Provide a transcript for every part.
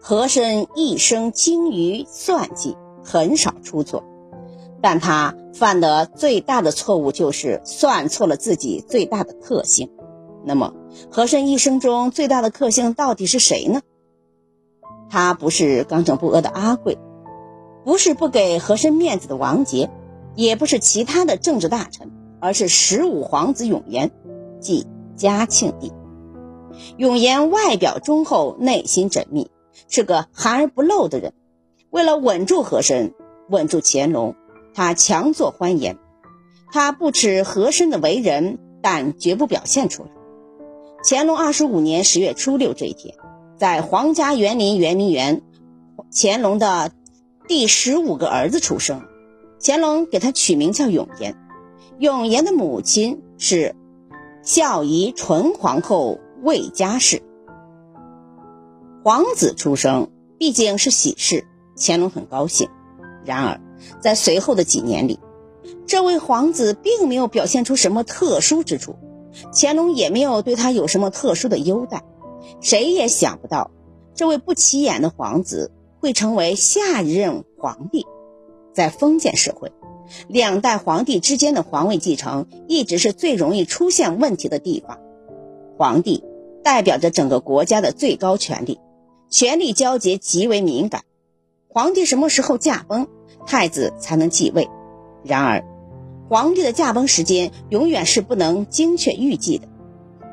和珅一生精于算计，很少出错，但他犯的最大的错误就是算错了自己最大的克星。那么，和珅一生中最大的克星到底是谁呢？他不是刚正不阿的阿贵，不是不给和珅面子的王杰，也不是其他的政治大臣，而是十五皇子永琰，即嘉庆帝。永琰外表忠厚，内心缜密，是个含而不露的人。为了稳住和珅，稳住乾隆，他强作欢颜。他不耻和珅的为人，但绝不表现出来。乾隆二十五年十月初六这一天，在皇家园林圆明园，乾隆的第十五个儿子出生。乾隆给他取名叫永琰。永琰的母亲是孝仪纯皇后。魏佳氏皇子出生，毕竟是喜事，乾隆很高兴。然而，在随后的几年里，这位皇子并没有表现出什么特殊之处，乾隆也没有对他有什么特殊的优待。谁也想不到，这位不起眼的皇子会成为下一任皇帝。在封建社会，两代皇帝之间的皇位继承一直是最容易出现问题的地方。皇帝代表着整个国家的最高权力，权力交接极为敏感。皇帝什么时候驾崩，太子才能继位。然而，皇帝的驾崩时间永远是不能精确预计的，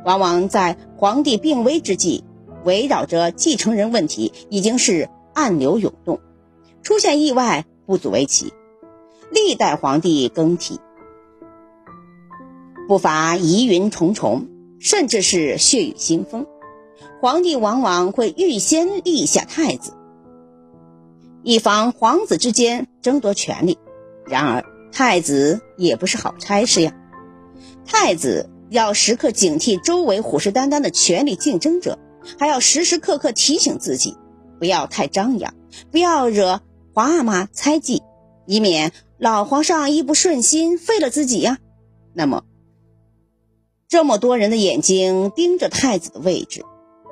往往在皇帝病危之际，围绕着继承人问题已经是暗流涌动，出现意外不足为奇。历代皇帝更替，不乏疑云重重。甚至是血雨腥风，皇帝往往会预先立下太子，以防皇子之间争夺权力。然而，太子也不是好差事呀。太子要时刻警惕周围虎视眈眈的权力竞争者，还要时时刻刻提醒自己，不要太张扬，不要惹皇阿玛猜忌，以免老皇上一不顺心废了自己呀。那么。这么多人的眼睛盯着太子的位置，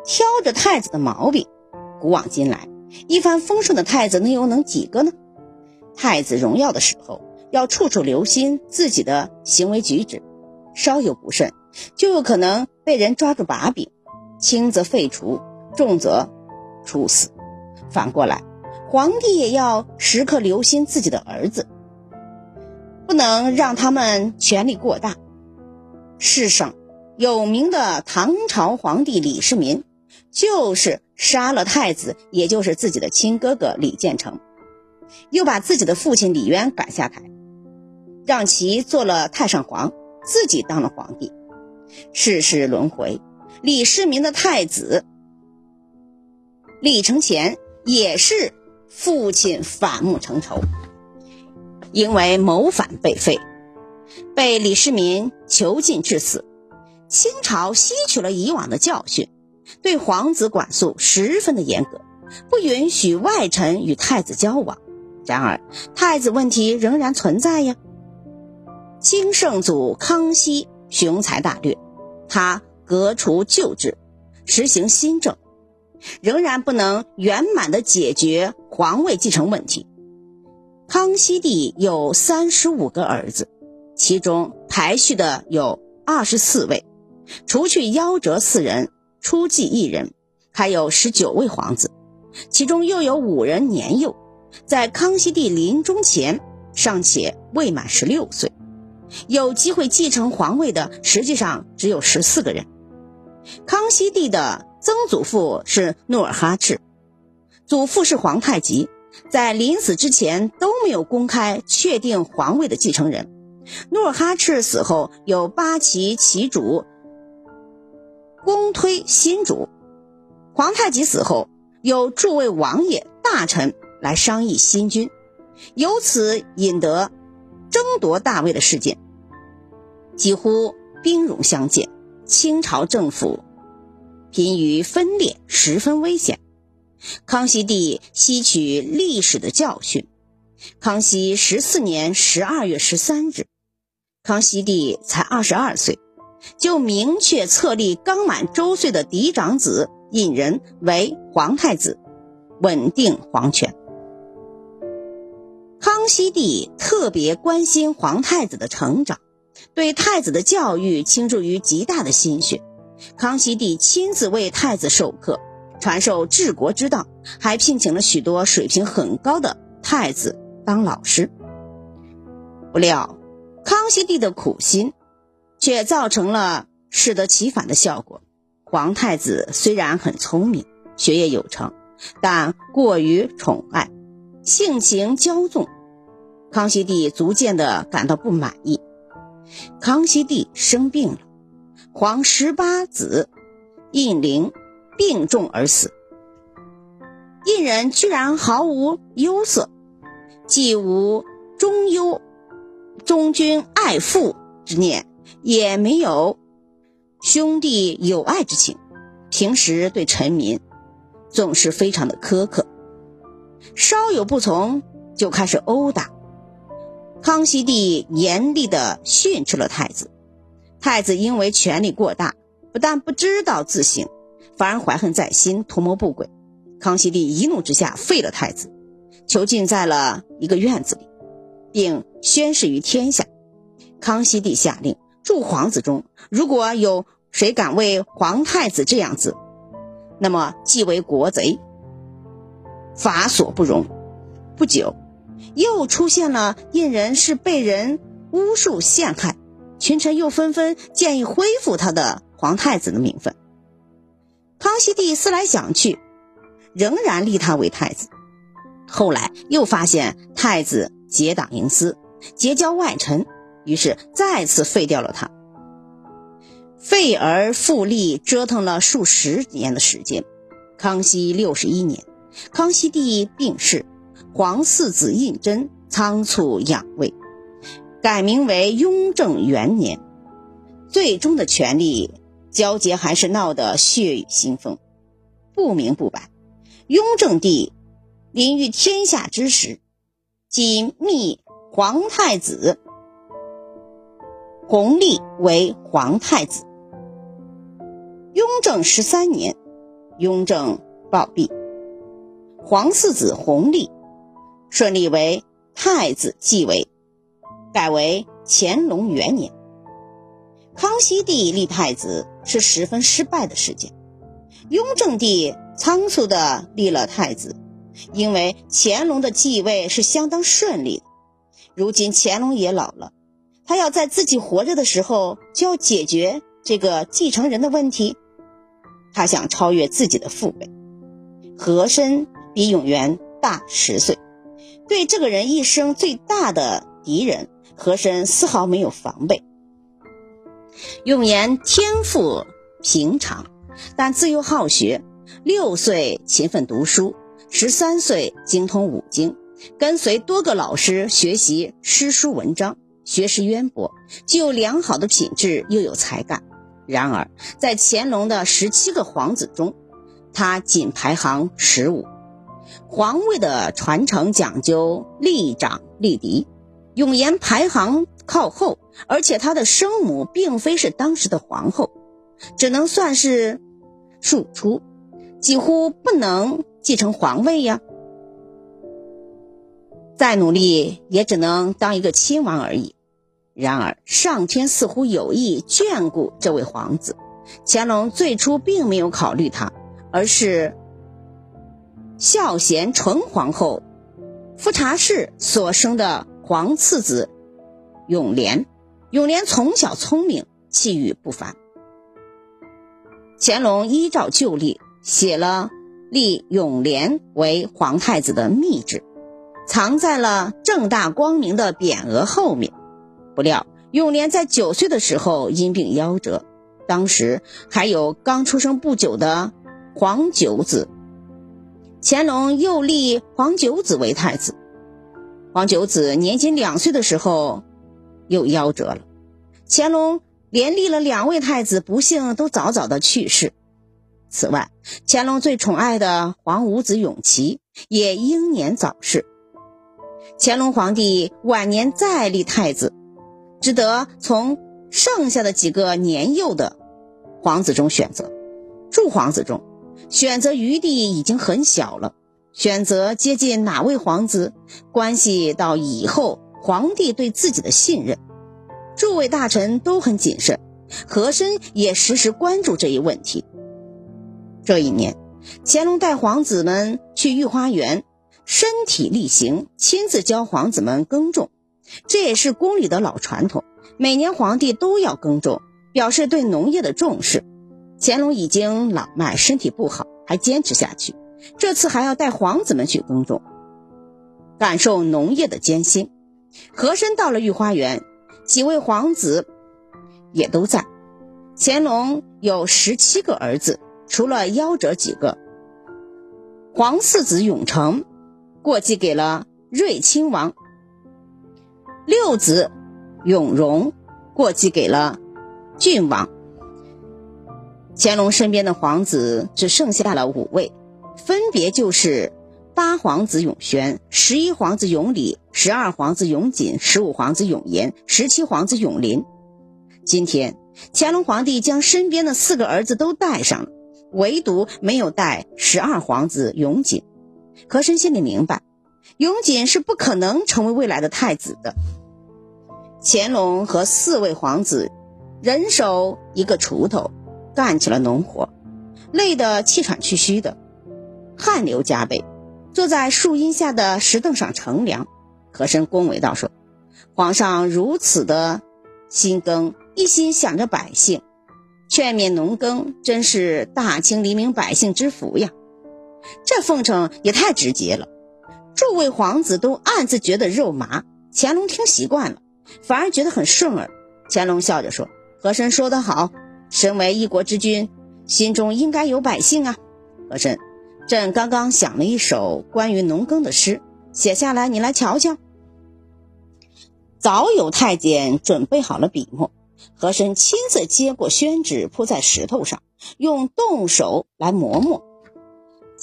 挑着太子的毛病。古往今来，一帆风顺的太子能有能几个呢？太子荣耀的时候，要处处留心自己的行为举止，稍有不慎，就有可能被人抓住把柄，轻则废除，重则处死。反过来，皇帝也要时刻留心自己的儿子，不能让他们权力过大。世上有名的唐朝皇帝李世民，就是杀了太子，也就是自己的亲哥哥李建成，又把自己的父亲李渊赶下台，让其做了太上皇，自己当了皇帝。世事轮回，李世民的太子李承乾也是父亲反目成仇，因为谋反被废。被李世民囚禁致死。清朝吸取了以往的教训，对皇子管束十分的严格，不允许外臣与太子交往。然而，太子问题仍然存在呀。清圣祖康熙雄才大略，他革除旧制，实行新政，仍然不能圆满的解决皇位继承问题。康熙帝有三十五个儿子。其中排序的有二十四位，除去夭折四人、初继一人，还有十九位皇子，其中又有五人年幼，在康熙帝临终前尚且未满十六岁，有机会继承皇位的实际上只有十四个人。康熙帝的曾祖父是努尔哈赤，祖父是皇太极，在临死之前都没有公开确定皇位的继承人。努尔哈赤死后，有八旗旗主公推新主；皇太极死后，有诸位王爷大臣来商议新君，由此引得争夺大位的事件，几乎兵戎相见。清朝政府濒于分裂，十分危险。康熙帝吸取历史的教训，康熙十四年十二月十三日。康熙帝才二十二岁，就明确册立刚满周岁的嫡长子胤仁为皇太子，稳定皇权。康熙帝特别关心皇太子的成长，对太子的教育倾注于极大的心血。康熙帝亲自为太子授课，传授治国之道，还聘请了许多水平很高的太子当老师。不料，康熙帝的苦心，却造成了适得其反的效果。皇太子虽然很聪明，学业有成，但过于宠爱，性情骄纵。康熙帝逐渐的感到不满意。康熙帝生病了，皇十八子胤禛病重而死。胤人居然毫无忧色，既无忠忧忠君爱父之念，也没有兄弟友爱之情。平时对臣民总是非常的苛刻，稍有不从就开始殴打。康熙帝严厉地训斥了太子，太子因为权力过大，不但不知道自省，反而怀恨在心，图谋不轨。康熙帝一怒之下废了太子，囚禁在了一个院子里，并宣示于天下。康熙帝下令，诸皇子中如果有谁敢为皇太子这样子，那么即为国贼，法所不容。不久。又出现了胤人是被人巫术陷害，群臣又纷纷建议恢复他的皇太子的名分。康熙帝思来想去，仍然立他为太子。后来又发现太子结党营私，结交外臣，于是再次废掉了他。废而复立，折腾了数十年的时间。康熙六十一年，康熙帝病逝。皇四子胤禛仓促养位，改名为雍正元年。最终的权力交接还是闹得血雨腥风，不明不白。雍正帝临于天下之时，即密皇太子弘历为皇太子。雍正十三年，雍正暴毙，皇四子弘历。顺利为太子继位，改为乾隆元年。康熙帝立太子是十分失败的事件。雍正帝仓促的立了太子，因为乾隆的继位是相当顺利的。如今乾隆也老了，他要在自己活着的时候就要解决这个继承人的问题。他想超越自己的父辈，和珅比永元大十岁。对这个人一生最大的敌人，和珅丝毫没有防备。永言天赋平常，但自幼好学。六岁勤奋读书，十三岁精通五经，跟随多个老师学习诗书文章，学识渊博，既有良好的品质，又有才干。然而，在乾隆的十七个皇子中，他仅排行十五。皇位的传承讲究立长立嫡，永琰排行靠后，而且他的生母并非是当时的皇后，只能算是庶出，几乎不能继承皇位呀。再努力也只能当一个亲王而已。然而上天似乎有意眷顾这位皇子，乾隆最初并没有考虑他，而是。孝贤纯皇后富察氏所生的皇次子永琏，永琏从小聪明，气宇不凡。乾隆依照旧例，写了立永琏为皇太子的密旨，藏在了正大光明的匾额后面。不料永琏在九岁的时候因病夭折，当时还有刚出生不久的皇九子。乾隆又立皇九子为太子，皇九子年仅两岁的时候又夭折了。乾隆连立了两位太子，不幸都早早的去世。此外，乾隆最宠爱的皇五子永琪也英年早逝。乾隆皇帝晚年再立太子，只得从剩下的几个年幼的皇子中选择。诸皇子中。选择余地已经很小了，选择接近哪位皇子，关系到以后皇帝对自己的信任。诸位大臣都很谨慎，和珅也时时关注这一问题。这一年，乾隆带皇子们去御花园，身体力行，亲自教皇子们耕种。这也是宫里的老传统，每年皇帝都要耕种，表示对农业的重视。乾隆已经老迈，身体不好，还坚持下去。这次还要带皇子们去耕种，感受农业的艰辛。和珅到了御花园，几位皇子也都在。乾隆有十七个儿子，除了夭折几个。皇四子永成过继给了睿亲王。六子永荣过继给了郡王。乾隆身边的皇子只剩下了五位，分别就是八皇子永璇、十一皇子永礼、十二皇子永锦、十五皇子永炎、十七皇子永林。今天乾隆皇帝将身边的四个儿子都带上了，唯独没有带十二皇子永锦。和珅心里明白。永锦是不可能成为未来的太子的。乾隆和四位皇子人手一个锄头，干起了农活，累得气喘吁吁的，汗流浃背，坐在树荫下的石凳上乘凉。和珅恭维道：“说，皇上如此的心耕，一心想着百姓，劝勉农耕，真是大清黎民百姓之福呀！这奉承也太直接了。”诸位皇子都暗自觉得肉麻，乾隆听习惯了，反而觉得很顺耳。乾隆笑着说：“和珅说得好，身为一国之君，心中应该有百姓啊。”和珅，朕刚刚想了一首关于农耕的诗，写下来，你来瞧瞧。早有太监准备好了笔墨，和珅亲自接过宣纸，铺在石头上，用动手来磨墨。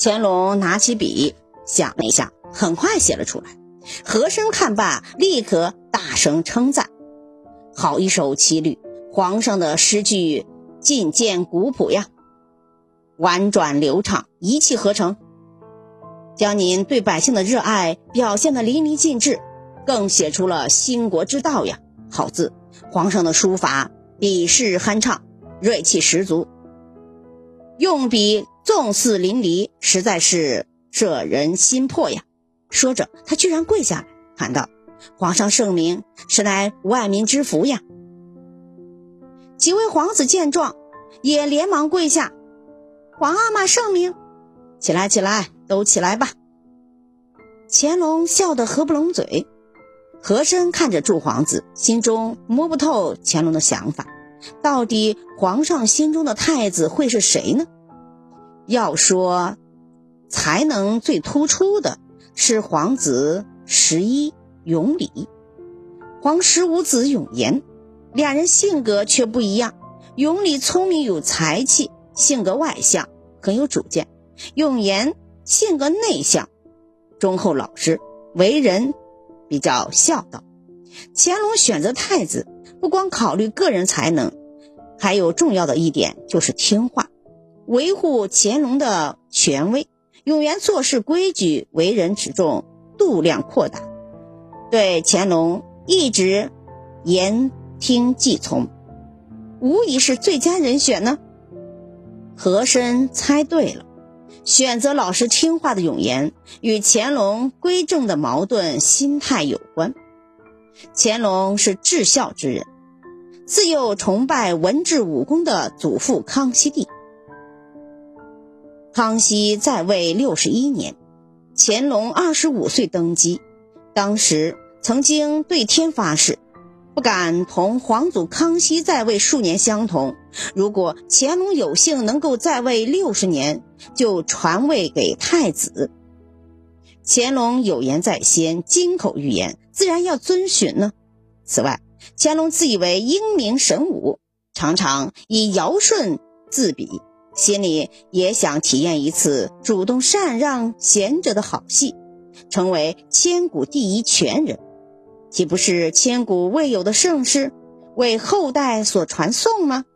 乾隆拿起笔，想了一下。很快写了出来，和珅看罢，立刻大声称赞：“好一首七律！皇上的诗句尽见古朴呀，婉转流畅，一气呵成，将您对百姓的热爱表现得淋漓尽致，更写出了兴国之道呀！好字，皇上的书法笔势酣畅，锐气十足，用笔纵肆淋漓，实在是摄人心魄呀！”说着，他居然跪下来，喊道：“皇上圣明，实乃万民之福呀！”几位皇子见状，也连忙跪下：“皇阿玛圣明，起来，起来，都起来吧！”乾隆笑得合不拢嘴。和珅看着诸皇子，心中摸不透乾隆的想法，到底皇上心中的太子会是谁呢？要说才能最突出的。是皇子十一永礼，皇十五子永炎，两人性格却不一样。永礼聪明有才气，性格外向，很有主见；永炎性格内向，忠厚老实，为人比较孝道。乾隆选择太子，不光考虑个人才能，还有重要的一点就是听话，维护乾隆的权威。永元做事规矩，为人持重，度量扩大，对乾隆一直言听计从，无疑是最佳人选呢。和珅猜对了，选择老实听话的永言，与乾隆归正的矛盾心态有关。乾隆是至孝之人，自幼崇拜文治武功的祖父康熙帝。康熙在位六十一年，乾隆二十五岁登基，当时曾经对天发誓，不敢同皇祖康熙在位数年相同。如果乾隆有幸能够在位六十年，就传位给太子。乾隆有言在先，金口玉言，自然要遵循呢。此外，乾隆自以为英明神武，常常以尧舜自比。心里也想体验一次主动禅让贤者的好戏，成为千古第一权人，岂不是千古未有的盛世，为后代所传颂吗？